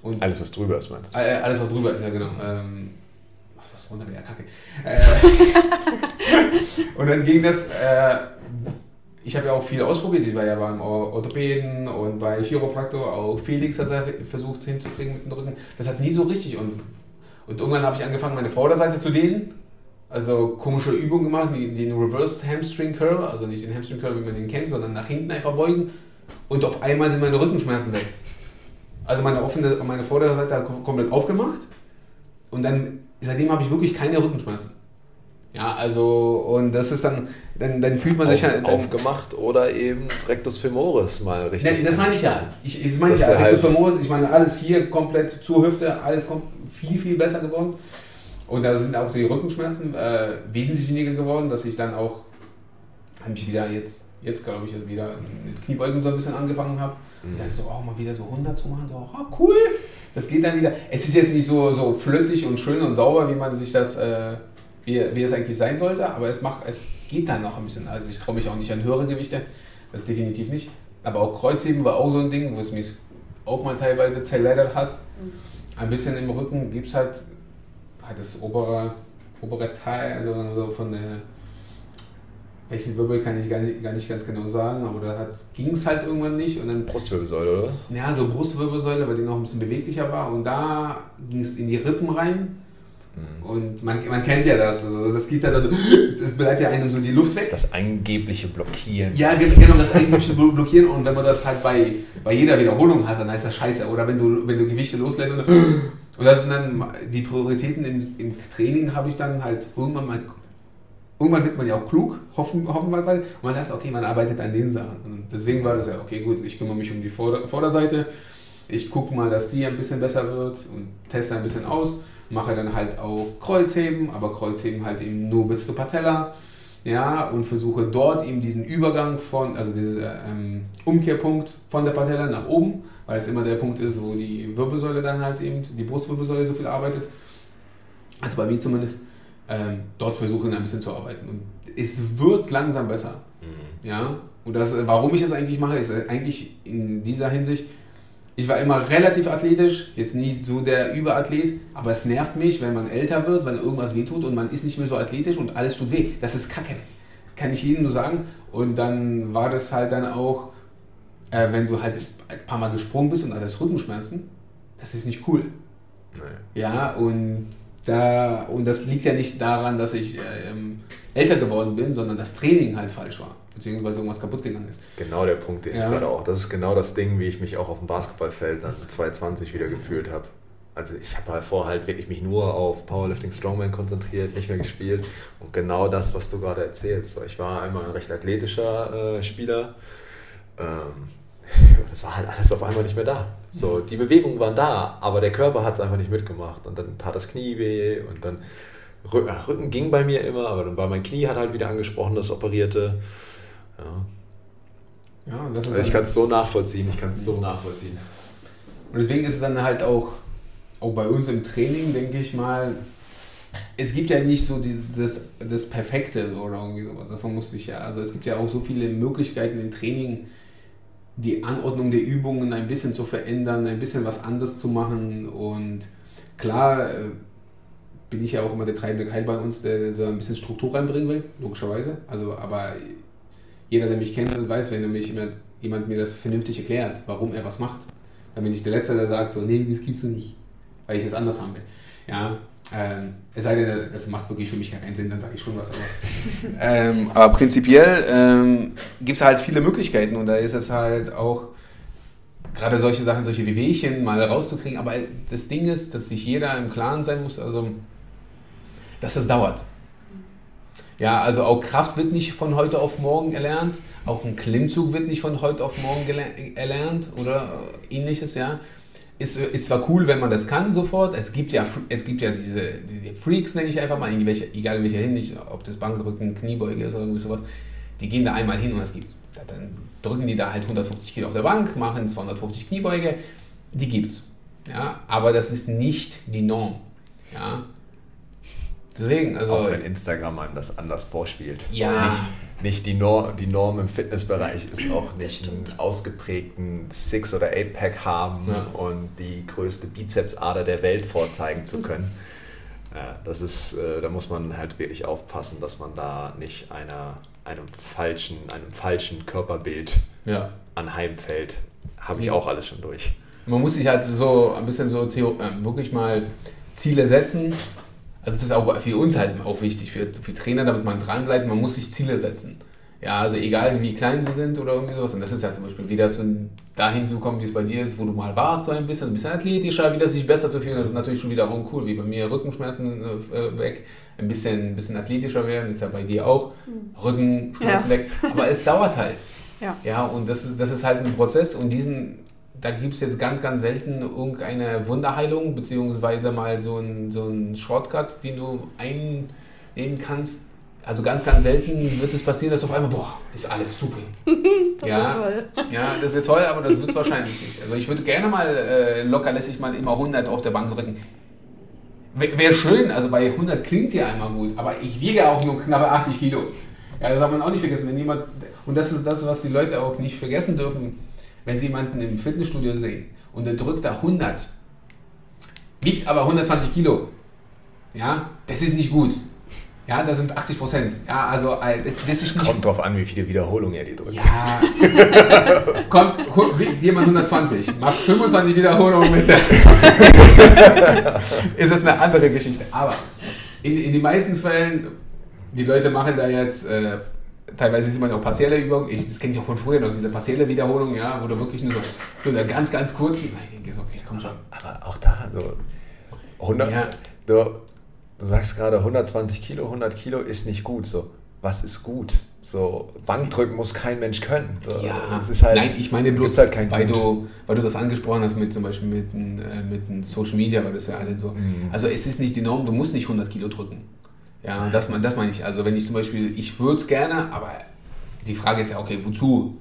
Und alles, was drüber ist, meinst du? Äh, alles, was drüber ist, ja genau. Ähm, was, was drunter wäre, kacke. Äh, und dann ging das, äh, ich habe ja auch viel ausprobiert. Ich war ja beim Orthopäden und bei Chiropraktor. Auch Felix hat es versucht hinzukriegen mit dem Rücken. Das hat nie so richtig. Und, und irgendwann habe ich angefangen, meine Vorderseite zu dehnen. Also komische Übungen gemacht, wie den Reversed Hamstring Curl. Also nicht den Hamstring Curl, wie man den kennt, sondern nach hinten einfach beugen. Und auf einmal sind meine Rückenschmerzen weg. Also meine offene, meine vordere Seite hat komplett aufgemacht. Und dann, seitdem habe ich wirklich keine Rückenschmerzen. Ja, also, und das ist dann, dann, dann fühlt man Auf, sich halt. aufgemacht oder eben Rectus femoris mal richtig. Ne, das meine ich ja. Ich, das meine ich ja. Rectus halt femoris, ich meine, alles hier komplett zur Hüfte, alles kommt viel, viel besser geworden. Und da sind auch die Rückenschmerzen äh, wesentlich weniger geworden, dass ich dann auch, habe mich wieder jetzt, jetzt glaube ich, also wieder mit Kniebeugen so ein bisschen angefangen habe. Mhm. Ich dachte so, oh, mal wieder so 100 zu machen, so, oh, cool. Das geht dann wieder. Es ist jetzt nicht so, so flüssig und schön und sauber, wie man sich das. Äh, wie, wie es eigentlich sein sollte, aber es, macht, es geht dann noch ein bisschen. Also ich traue mich auch nicht an höhere Gewichte, das definitiv nicht. Aber auch Kreuzheben war auch so ein Ding, wo es mich auch mal teilweise zerleddert hat. Mhm. Ein bisschen im Rücken gibt es halt, halt das obere, obere Teil, also so von der, welchen Wirbel kann ich gar nicht, gar nicht ganz genau sagen, aber da ging es halt irgendwann nicht. Und dann, Brustwirbelsäule, oder? Ja, so Brustwirbelsäule, weil die noch ein bisschen beweglicher war. Und da ging es in die Rippen rein. Und man, man kennt ja das. Also das geht ja da, das bleibt ja einem so die Luft weg. Das angebliche Blockieren. Ja, genau, das angebliche Blockieren. Und wenn man das halt bei, bei jeder Wiederholung hat, dann heißt das scheiße. Oder wenn du, wenn du Gewichte loslässt und, und das sind dann die Prioritäten im, im Training, habe ich dann halt irgendwann mal. Irgendwann wird man ja auch klug, hoffen, hoffen wir mal. Und man sagt, okay, man arbeitet an den Sachen. Und deswegen war das ja, okay, gut, ich kümmere mich um die Vorder Vorderseite. Ich gucke mal, dass die ein bisschen besser wird und teste ein bisschen aus mache dann halt auch Kreuzheben, aber Kreuzheben halt eben nur bis zur Patella. Ja, und versuche dort eben diesen Übergang von, also diesen ähm, Umkehrpunkt von der Patella nach oben, weil es immer der Punkt ist, wo die Wirbelsäule dann halt eben, die Brustwirbelsäule so viel arbeitet. Also bei mir zumindest, ähm, dort versuche ein bisschen zu arbeiten. Und es wird langsam besser. Mhm. Ja, und das, warum ich das eigentlich mache, ist eigentlich in dieser Hinsicht, ich war immer relativ athletisch, jetzt nicht so der Überathlet, aber es nervt mich, wenn man älter wird, wenn irgendwas wehtut und man ist nicht mehr so athletisch und alles tut weh. Das ist kacke. Kann ich jedem nur sagen. Und dann war das halt dann auch, äh, wenn du halt ein paar Mal gesprungen bist und alles Rückenschmerzen, das ist nicht cool. Nee. Ja, und, da, und das liegt ja nicht daran, dass ich äh, älter geworden bin, sondern das Training halt falsch war beziehungsweise irgendwas kaputt gegangen ist. Genau der Punkt, den ja. ich gerade auch. Das ist genau das Ding, wie ich mich auch auf dem Basketballfeld dann 2020 wieder gefühlt habe. Also ich habe halt vorher halt wirklich mich nur auf Powerlifting Strongman konzentriert, nicht mehr gespielt. Und genau das, was du gerade erzählst. Ich war einmal ein recht athletischer äh, Spieler. Ähm, das war halt alles auf einmal nicht mehr da. So, die Bewegungen waren da, aber der Körper hat es einfach nicht mitgemacht. Und dann tat das Knie weh und dann Rücken ging bei mir immer, aber dann war mein Knie hat halt wieder angesprochen, das operierte. Ja. ja das ist also ich kann es so nachvollziehen, ich kann es so nachvollziehen. Und deswegen ist es dann halt auch, auch bei uns im Training, denke ich mal, es gibt ja nicht so dieses, das Perfekte oder irgendwie sowas. Davon musste ich ja. Also es gibt ja auch so viele Möglichkeiten im Training, die Anordnung der Übungen ein bisschen zu verändern, ein bisschen was anders zu machen. Und klar äh, bin ich ja auch immer der treibende Keil bei uns, der so ein bisschen Struktur reinbringen will, logischerweise. Also, aber jeder, der mich kennt, weiß, wenn nämlich jemand mir das vernünftig erklärt, warum er was macht, dann bin ich der Letzte, der sagt so, nee, das gibt's nicht, weil ich es anders haben will. Ja, ähm, es sei denn, es macht wirklich für mich gar keinen Sinn, dann sage ich schon was. Aber, ähm, aber prinzipiell ähm, gibt es halt viele Möglichkeiten und da ist es halt auch gerade solche Sachen, solche Wehwehchen mal rauszukriegen. Aber das Ding ist, dass sich jeder im Klaren sein muss, also dass das dauert. Ja, also auch Kraft wird nicht von heute auf morgen erlernt, auch ein Klimmzug wird nicht von heute auf morgen erlernt oder ähnliches, ja. Ist, ist zwar cool, wenn man das kann sofort, es gibt ja, es gibt ja diese, diese Freaks, nenne ich einfach mal, welche, egal in welcher Hinsicht, ob das Bankdrücken, Kniebeuge ist oder irgendwie sowas, die gehen da einmal hin und es gibt, dann drücken die da halt 150 Kilo auf der Bank, machen 250 Kniebeuge, die gibt's. Ja, aber das ist nicht die Norm. Ja, Deswegen, also. Auch wenn Instagram einem das anders vorspielt. Ja. Nicht, nicht die, Norm, die Norm im Fitnessbereich ist auch nicht einen ausgeprägten Six- oder Eight-Pack haben ja. und die größte Bizepsader der Welt vorzeigen zu können. Ja, das ist, äh, da muss man halt wirklich aufpassen, dass man da nicht einer, einem, falschen, einem falschen Körperbild ja. anheimfällt. Habe ich auch alles schon durch. Man muss sich halt so ein bisschen so äh, wirklich mal Ziele setzen also das ist auch für uns halt auch wichtig, für, für Trainer, damit man dranbleibt, man muss sich Ziele setzen. Ja, also egal wie klein sie sind oder irgendwie sowas. Und das ist ja zum Beispiel wieder zu, dahin zu kommen, wie es bei dir ist, wo du mal warst, so ein bisschen, ein bisschen athletischer, wieder sich besser zu fühlen. Das ist natürlich schon wiederum cool, wie bei mir Rückenschmerzen äh, weg, ein bisschen, ein bisschen athletischer werden, ist ja bei dir auch. Mhm. Rückenschmerzen ja. weg. Aber es dauert halt. Ja. ja, und das ist, das ist halt ein Prozess und diesen, da gibt es jetzt ganz, ganz selten irgendeine Wunderheilung, beziehungsweise mal so ein, so ein Shortcut, den du einnehmen kannst. Also ganz, ganz selten wird es passieren, dass auf einmal, boah, ist alles super. das ja, wird toll. Ja, das wird toll, aber das wird wahrscheinlich nicht. Also ich würde gerne mal äh, lockerlässig mal immer 100 auf der Bank drücken. Wäre schön, also bei 100 klingt ja einmal gut, aber ich wiege auch nur knappe 80 Kilo. Ja, das hat man auch nicht vergessen. Wenn jemand, und das ist das, was die Leute auch nicht vergessen dürfen, wenn Sie jemanden im Fitnessstudio sehen und der drückt da 100, wiegt aber 120 Kilo, ja, das ist nicht gut. Ja, das sind 80 Prozent. Ja, also äh, das ist nicht. Kommt drauf an, wie viele Wiederholungen er die drückt. Ja. Kommt jemand 120, macht 25 Wiederholungen mit. ist es eine andere Geschichte. Aber in, in den meisten Fällen, die Leute machen da jetzt. Äh, Teilweise sieht man auch partielle Übungen. Ich, das kenne ich auch von früher noch, diese partielle Wiederholung, ja, wo du wirklich nur so, so eine ganz, ganz kurzen. Ich denke so, okay, komm schon. Aber auch da, so 100, Ja. du, du sagst gerade 120 Kilo, 100 Kilo ist nicht gut. So, was ist gut? So, Bankdrücken muss kein Mensch können. So, Ja, halt, nein, ich meine bloß, halt kein weil, du, weil du das angesprochen hast mit zum Beispiel mit, äh, mit Social Media, weil das ja alle so. Mhm. Also es ist nicht die Norm, du musst nicht 100 Kilo drücken. Ja, das, das meine ich. Also wenn ich zum Beispiel, ich würde es gerne, aber die Frage ist ja, okay, wozu?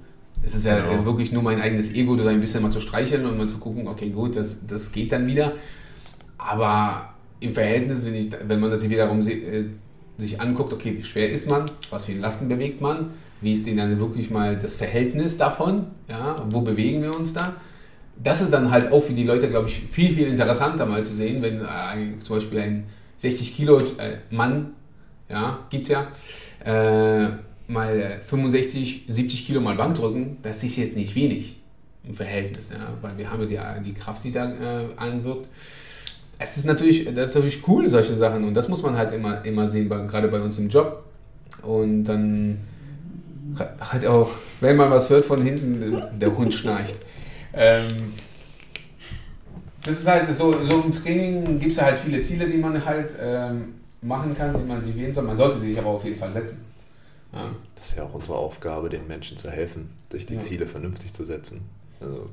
Es ist ja Genau. wirklich nur mein eigenes Ego, da ein bisschen mal zu streicheln und mal zu gucken, okay, gut, das, das geht dann wieder. Aber im Verhältnis, wenn, ich, wenn man das sich wiederum äh, sich anguckt, okay, wie schwer ist man, was für Lasten bewegt man, wie ist denn dann wirklich mal das Verhältnis davon, ja, wo bewegen wir uns da? Das ist dann halt auch für die Leute, glaube ich, viel, viel interessanter mal zu sehen, wenn äh, zum Beispiel ein 60 Kilo äh, Mann, ja, gibt's ja, äh, mal 65, 70 Kilo mal Bank drücken, das ist jetzt nicht wenig im Verhältnis, ja, weil wir haben ja die, die Kraft, die da äh, anwirkt. Es ist natürlich, natürlich cool, solche Sachen, und das muss man halt immer, immer sehen, gerade bei uns im Job. Und dann halt auch, wenn man was hört von hinten, der Hund schnarcht. Ähm, das ist halt so, so im Training gibt es halt viele Ziele, die man halt ähm, machen kann, die man sich wählen soll. Man sollte sie sich aber auf jeden Fall setzen. Ja. Das ist ja auch unsere Aufgabe, den Menschen zu helfen, sich die Ja. Ziele vernünftig zu setzen. Also,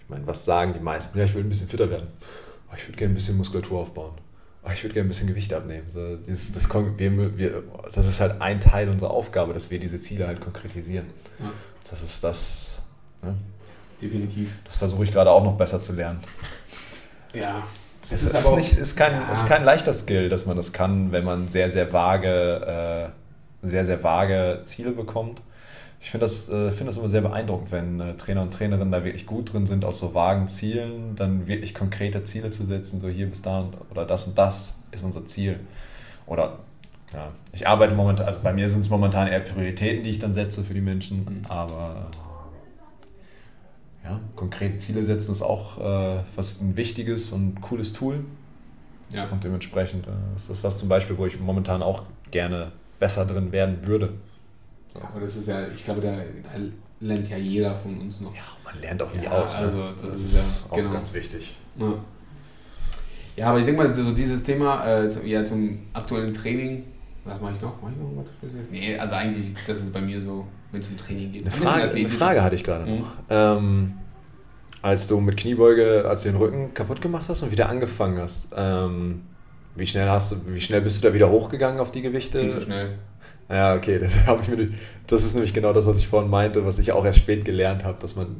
ich meine, was sagen die meisten? Ja, ich will ein bisschen fitter werden. Oh, ich würde gerne ein bisschen Muskulatur aufbauen. Oh, ich würde gerne ein bisschen Gewicht abnehmen. So, dieses, das, wir, wir, das ist halt ein Teil unserer Aufgabe, dass wir diese Ziele halt konkretisieren. Ja. Das ist das. Ne? Definitiv. Das versuche ich gerade auch noch besser zu lernen. Ja. Das Es ist, ist aber nicht, ist, kein, Ja. ist kein leichter Skill, dass man das kann, wenn man sehr, sehr vage, äh, sehr, sehr vage Ziele bekommt. Ich finde das, äh, finde das immer sehr beeindruckend, wenn äh, Trainer und Trainerinnen da wirklich gut drin sind, aus so vagen Zielen dann wirklich konkrete Ziele zu setzen, so hier bis da und, oder das und das ist unser Ziel. Oder ja, ich arbeite momentan, also bei mir sind es momentan eher Prioritäten, die ich dann setze für die Menschen, Mhm. aber ja, konkrete Ziele setzen ist auch äh, was ein wichtiges und cooles Tool. Ja. Und dementsprechend äh, ist das was zum Beispiel, wo ich momentan auch gerne besser drin werden würde. Aber das ist ja, ich glaube, da, da lernt ja jeder von uns noch. Ja, man lernt auch nie Ja, aus. ne? also das ist ja- auch genau. ganz wichtig. Ja. ja, aber ich denke mal, so dieses Thema äh, ja, zum aktuellen Training, was mache ich noch? Mache ich noch was Spezielles? Nee, also eigentlich, das ist bei mir so, wenn es um Training geht. Eine Frage, eine. Frage hatte ich gerade Mhm. noch. Ähm, als du mit Kniebeuge, als du den Rücken kaputt gemacht hast und wieder angefangen hast, ähm, wie schnell hast du, wie schnell bist du da wieder hochgegangen auf die Gewichte? Viel zu schnell. Ja, okay, das, hab ich mir, das ist nämlich genau das, was ich vorhin meinte, was ich auch erst spät gelernt habe, dass man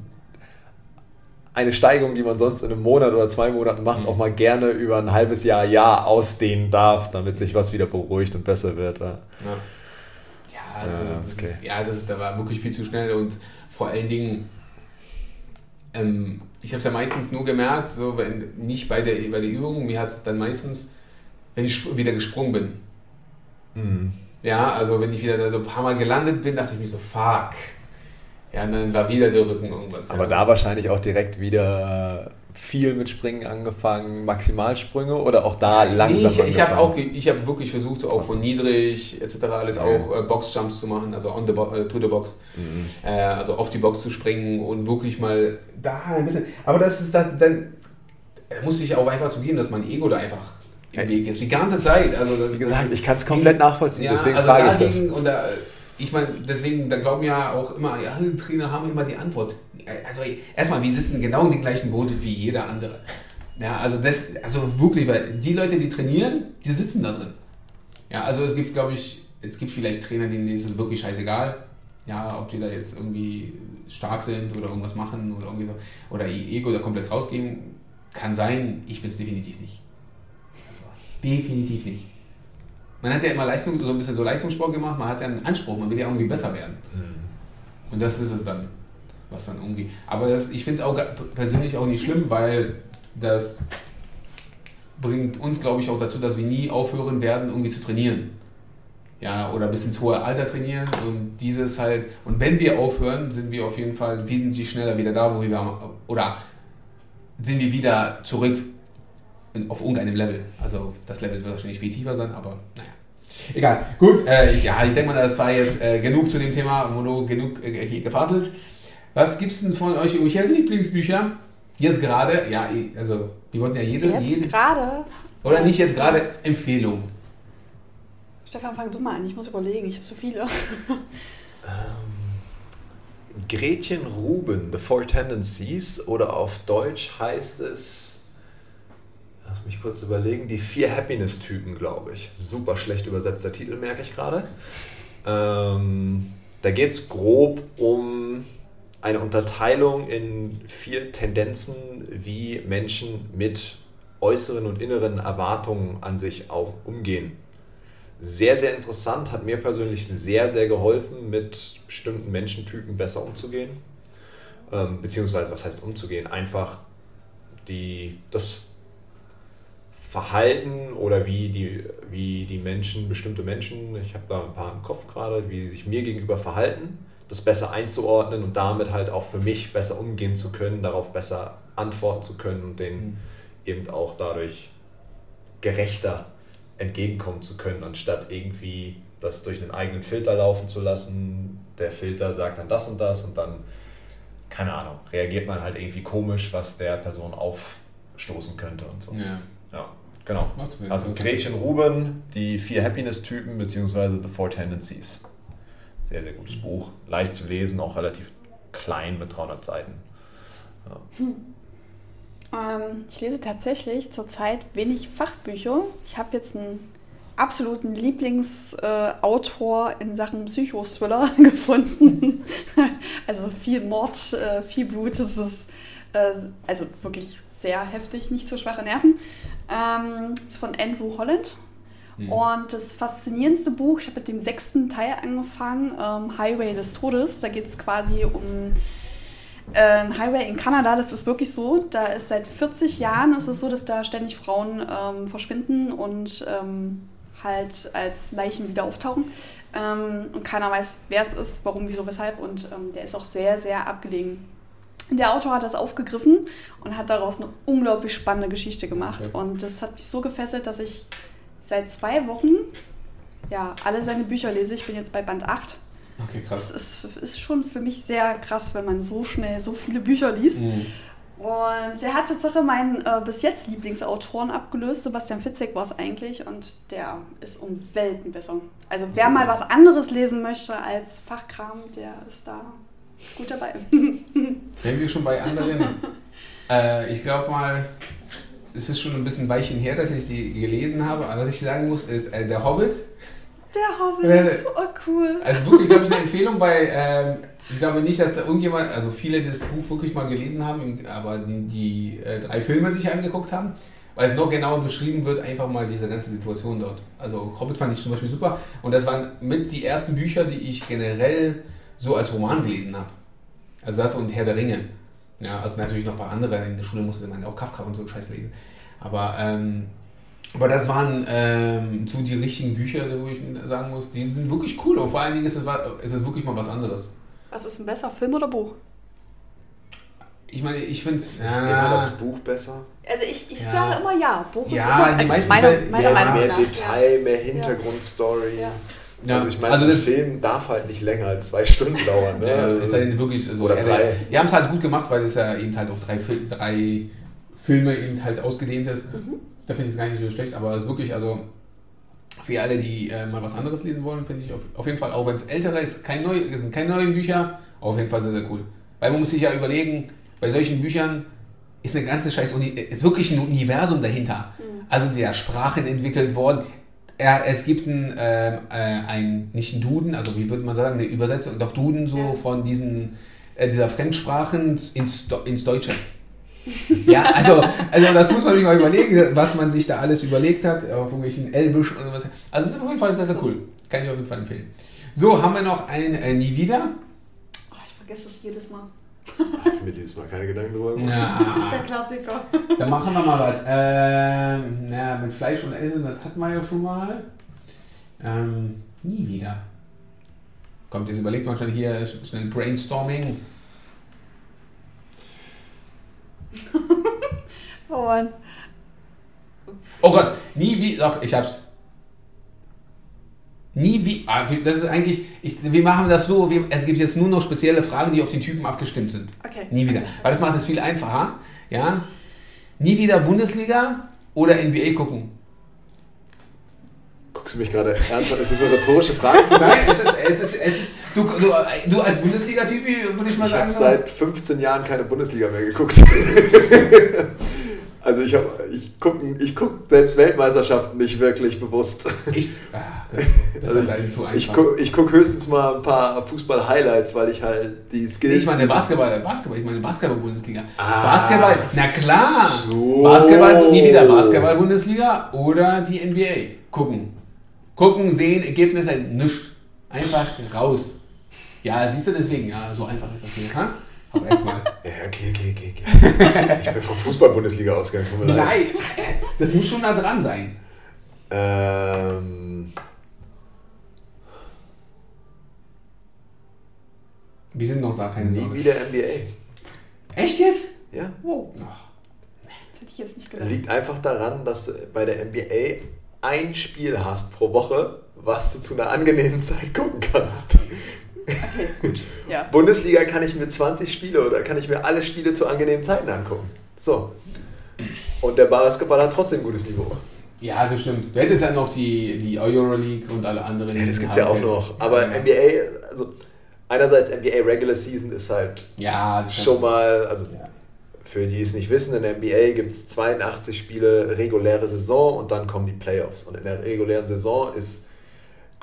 eine Steigerung, die man sonst in einem Monat oder zwei Monaten macht, Mhm. auch mal gerne über ein halbes Jahr, Jahr ausdehnen darf, damit sich was wieder beruhigt und besser wird. Ja. Ja, ja also Ja, das okay. ist, ja, das ist, da war wirklich viel zu schnell und vor allen Dingen, ähm, ich habe es ja meistens nur gemerkt, so wenn nicht bei der, bei der Übung, mir hat es dann meistens, wenn ich wieder gesprungen bin. Mhm. Ja, also wenn ich wieder so ein paar Mal gelandet bin, dachte ich mir so, fuck. Ja, und dann war wieder der Rücken irgendwas. Aber ja. da wahrscheinlich auch direkt wieder viel mit Springen angefangen, Maximalsprünge oder auch da langsam Nee, ich, ich habe auch, ich habe wirklich versucht, auch von niedrig etc. alles Ja. auch äh, Boxjumps zu machen, also on the bo äh, to the box, Mhm. äh, also auf die Box zu springen und wirklich mal da ein bisschen. Aber das ist das, dann da muss ich auch einfach zugeben, dass mein Ego da einfach im Weg ist. Die ganze Zeit. Also Wie gesagt, ich kann es komplett nachvollziehen, ja, deswegen also frage ich das. und da, ich meine, deswegen, da glauben ja auch immer, ja, Trainer haben immer die Antwort. Also erstmal, wir sitzen genau in dem gleichen Boot wie jeder andere. Ja, also das, also wirklich, weil die Leute, die trainieren, die sitzen da drin. Ja, also es gibt, glaube ich, es gibt vielleicht Trainer, denen ist es wirklich scheißegal. Ja, ob die da jetzt irgendwie stark sind oder irgendwas machen oder irgendwie so, oder ihr Ego da komplett rausgehen, kann sein, ich bin es definitiv nicht. Also, definitiv nicht. Man hat ja immer Leistung, so ein bisschen so Leistungssport gemacht, man hat ja einen Anspruch, man will ja irgendwie besser werden. Mhm. Und das ist es dann, was dann irgendwie. Aber das, ich finde es auch persönlich auch nicht schlimm, weil das bringt uns, glaube ich, auch dazu, dass wir nie aufhören werden, irgendwie zu trainieren. ja, oder bis ins hohe Alter trainieren und dieses halt, und wenn wir aufhören, sind wir auf jeden Fall wesentlich schneller wieder da, wo wir waren, oder sind wir wieder zurück auf irgendeinem Level. Also das Level wird wahrscheinlich viel tiefer sein, aber naja. Egal. Gut, äh, ja, ich denke mal, das war jetzt äh, genug zu dem Thema, Mono, genug äh, hier gefaselt. Was gibt es denn von euch irgendwelche Lieblingsbücher? Jetzt gerade, ja, also wir wollten ja jede. Jetzt gerade? Oder nicht jetzt gerade Empfehlung. Stefan, fang du mal an, ich muss überlegen, ich habe so viele. ähm, Gretchen Ruben, The Four Tendencies, oder auf Deutsch heißt es, lass mich kurz überlegen, die vier Happiness-Typen, glaube ich. Super schlecht übersetzter Titel, merke ich gerade. Ähm, da geht es grob um eine Unterteilung in vier Tendenzen, wie Menschen mit äußeren und inneren Erwartungen an sich auf, umgehen sehr, sehr interessant, hat mir persönlich sehr, sehr geholfen, mit bestimmten Menschentypen besser umzugehen. Ähm, beziehungsweise, was heißt umzugehen? Einfach die, das Verhalten oder wie die, wie die Menschen, bestimmte Menschen, ich habe da ein paar im Kopf gerade, wie sie sich mir gegenüber verhalten, das besser einzuordnen und damit halt auch für mich besser umgehen zu können, darauf besser antworten zu können und denen mhm. eben auch dadurch gerechter entgegenkommen zu können, anstatt irgendwie das durch einen eigenen Filter laufen zu lassen. Der Filter sagt dann das und das und dann, keine Ahnung, reagiert man halt irgendwie komisch, was der Person aufstoßen könnte und so. Ja, genau. Also Gretchen Ruben, die vier Happiness-Typen beziehungsweise The Four Tendencies. Sehr, sehr gutes Buch. Leicht zu lesen, auch relativ klein mit 300 Seiten. Ja. Hm. Ähm, ich lese tatsächlich zurzeit wenig Fachbücher. Ich habe jetzt einen absoluten Lieblingsautor äh, in Sachen Psychothriller gefunden. also viel Mord, äh, viel Blut. Das ist äh, also wirklich sehr heftig, nicht so schwache Nerven. Ähm, ist von Andrew Holland. Mhm. Und das faszinierendste Buch, ich habe mit dem sechsten Teil angefangen, ähm, Highway des Todes. Da geht es quasi um ein Highway in Kanada, das ist wirklich so. Da ist seit 40 Jahren ist es so, dass da ständig Frauen ähm, verschwinden und ähm, halt als Leichen wieder auftauchen. Ähm, und keiner weiß, wer es ist, warum, wieso, weshalb. Und ähm, der ist auch sehr, sehr abgelegen. Der Autor hat das aufgegriffen und hat daraus eine unglaublich spannende Geschichte gemacht. Okay. Und das hat mich so gefesselt, dass ich seit zwei Wochen ja, alle seine Bücher lese. Ich bin jetzt bei Band 8 Okay, krass. Es ist, ist schon für mich sehr krass, wenn man so schnell so viele Bücher liest. Mhm. Und der hat Tatsache meinen äh, bis jetzt Lieblingsautoren abgelöst. Sebastian Fitzek war es eigentlich und der ist um Welten besser. Also wer mal was anderes lesen möchte als Fachkram, der ist da gut dabei. Wenn wir schon bei anderen, äh, ich glaube mal, es ist schon ein bisschen Weichen her, dass ich die gelesen habe, aber was ich sagen muss, ist äh, Der Hobbit der Hobbit, oh cool. Also wirklich, glaube ich, eine Empfehlung, weil ähm, ich glaube nicht, dass da irgendjemand, also viele das Buch wirklich mal gelesen haben, aber die, die äh, drei Filme sich angeguckt haben, weil es noch genauer beschrieben wird, einfach mal diese ganze Situation dort. Also Hobbit fand ich zum Beispiel super und das waren mit die ersten Bücher, die ich generell so als Roman gelesen habe. Also das und Herr der Ringe. Ja, also natürlich noch ein paar andere. In der Schule musste man auch Kafka und so Scheiß lesen. Aber ähm, aber das waren ähm, so die richtigen Bücher, wo ich sagen muss, die sind wirklich cool. Und vor allen Dingen ist es, ist es wirklich mal was anderes. Was ist denn besser, Film oder Buch? Ich meine, ich finde es. Ja. Immer das Buch besser. Also ich, ich ja. sage immer ja. Buch ist ja, immer, also meiner, meiner Meinung nach. Mehr Detail, mehr Hintergrundstory. Ja. Ja. Also ich meine, also ein Film darf halt nicht länger als zwei Stunden dauern. Ne? Ja, ist halt wirklich so. Oder drei. Die haben es halt gut gemacht, weil es ja eben halt auf drei, drei Filme eben halt ausgedehnt ist. Mhm. Da finde ich es gar nicht so schlecht, aber es ist wirklich, also für alle, die äh, mal was anderes lesen wollen, finde ich auf, auf jeden Fall, auch wenn es ältere ist, kein neu, sind keine neuen Bücher, auf jeden Fall sehr, sehr cool. Weil man muss sich ja überlegen, bei solchen Büchern ist eine ganze Scheiß, ist wirklich ein Universum dahinter. Mhm. Also der Sprachen entwickelt worden. Er, es gibt ein, äh, ein, nicht ein Duden, also wie würde man sagen, eine Übersetzung, doch Duden so ja. von diesen, äh, dieser Fremdsprachen ins, ins Deutsche. Ja, also, also das muss man sich mal überlegen, was man sich da alles überlegt hat, auf irgendwelchen Elbisch und sowas. Also es ist auf jeden Fall sehr, sehr cool. Kann ich auf jeden Fall empfehlen. So, haben wir noch ein äh, Nie wieder. Oh, ich vergesse das jedes Mal. Habe ich mir dieses Mal keine Gedanken drüber gemacht. Ja. Der Klassiker. Dann machen wir mal was. Ähm, na, mit Fleisch und Essen, das hatten wir ja schon mal. Ähm, Nie wieder. Kommt, jetzt überlegt man wahrscheinlich hier schnell Brainstorming. Oh Mann. Oh Gott, nie wie. Doch, ich hab's. Nie wie. ah, Das ist eigentlich. Ich, wir machen das so, wir, es gibt jetzt nur noch spezielle Fragen, die auf den Typen abgestimmt sind. Okay. Nie wieder. Weil das macht es viel einfacher. Ja? Nie wieder Bundesliga oder NBA gucken. Guckst du mich gerade ernst an? Ist das eine rhetorische Frage? Nein, es ist. Es ist, es ist du, du, du als Bundesliga-Typ, würde ich mal Ich sagen. habe so. seit 15 Jahren keine Bundesliga mehr geguckt. also ich habe, ich gucke ich guck selbst Weltmeisterschaften nicht wirklich bewusst. Ich, ah, das Also ist halt zu einfach. Ich gucke ich guck höchstens mal ein paar Fußball-Highlights, weil ich halt die Skills. ich meine Basketball, Basketball, ich meine Basketball-Bundesliga. Ah, Basketball, na klar. so. Basketball, nie wieder Basketball-Bundesliga oder die NBA. Gucken. Gucken, sehen, Ergebnisse, nichts. Einfach raus. Ja, siehst du deswegen, ja, so einfach ist das hier. Ha? Aber erstmal. Ja, okay, okay, okay, okay. Ich bin von Fußball-Bundesliga ausgegangen. Nein, das muss schon nah dran sein. Ähm, Wir sind noch da, keine nie Sorge. wieder NBA. Echt jetzt? Ja. Wow. Ach, Das hätte ich jetzt nicht gedacht. Liegt einfach daran, dass du bei der NBA ein Spiel hast pro Woche, was du zu einer angenehmen Zeit gucken kannst. Okay, gut. Ja. Bundesliga kann ich mir 20 Spiele oder kann ich mir alle Spiele zu angenehmen Zeiten angucken. So. Und der Basketball hat trotzdem gutes Niveau. Ja, das stimmt. Du hättest ja noch die, die Euroleague und alle anderen. Ja, das gibt es ja auch noch. Aber ja. NBA, also einerseits NBA Regular Season ist halt Ja, schon mal, also Ja. für die es nicht wissen, in der NBA gibt es 82 Spiele reguläre Saison und dann kommen die Playoffs. Und in der regulären Saison ist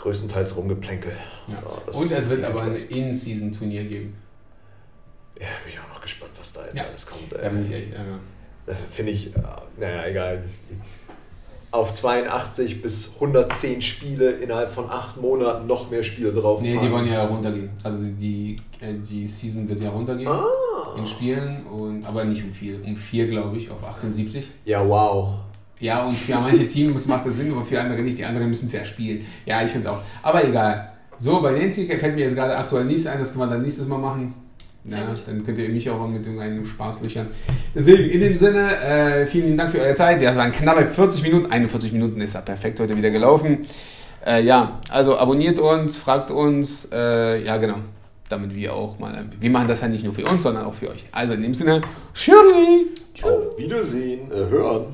größtenteils Rumgeplänkel. Ja. das Und es wird aber ein. In-Season-Turnier geben. Ja, bin ich auch noch gespannt, was da jetzt Ja. alles kommt. Da bin ich echt. Äh, Das finde ich, äh, naja, egal. Auf 82 bis 110 Spiele innerhalb von acht Monaten noch mehr Spiele drauf. nee, die wollen ja runtergehen. Also die, die, äh, die Season wird ja runtergehen Ah. in Spielen, und, aber nicht um viel. Um vier, glaube ich, auf 78. Ja, wow. Ja, und für manche Teams macht das Sinn, aber für andere nicht. Die anderen müssen es ja spielen. Ja, ich finde es auch. Aber egal. So, bei Nancy fällt mir jetzt gerade aktuell nichts ein, das können wir dann nächstes Mal machen. Ja, dann könnt ihr mich auch mit irgendeinem Spaß löchern. Deswegen, in dem Sinne, äh, vielen Dank für eure Zeit. Ja, sagen knappe 40 Minuten, 41 Minuten ist ja perfekt heute wieder gelaufen. Äh, ja, also abonniert uns, fragt uns, äh, ja genau, damit wir auch mal, wir machen das ja nicht nur für uns, sondern auch für euch. Also in dem Sinne, Shirley! Auf Wiedersehen, äh, hören.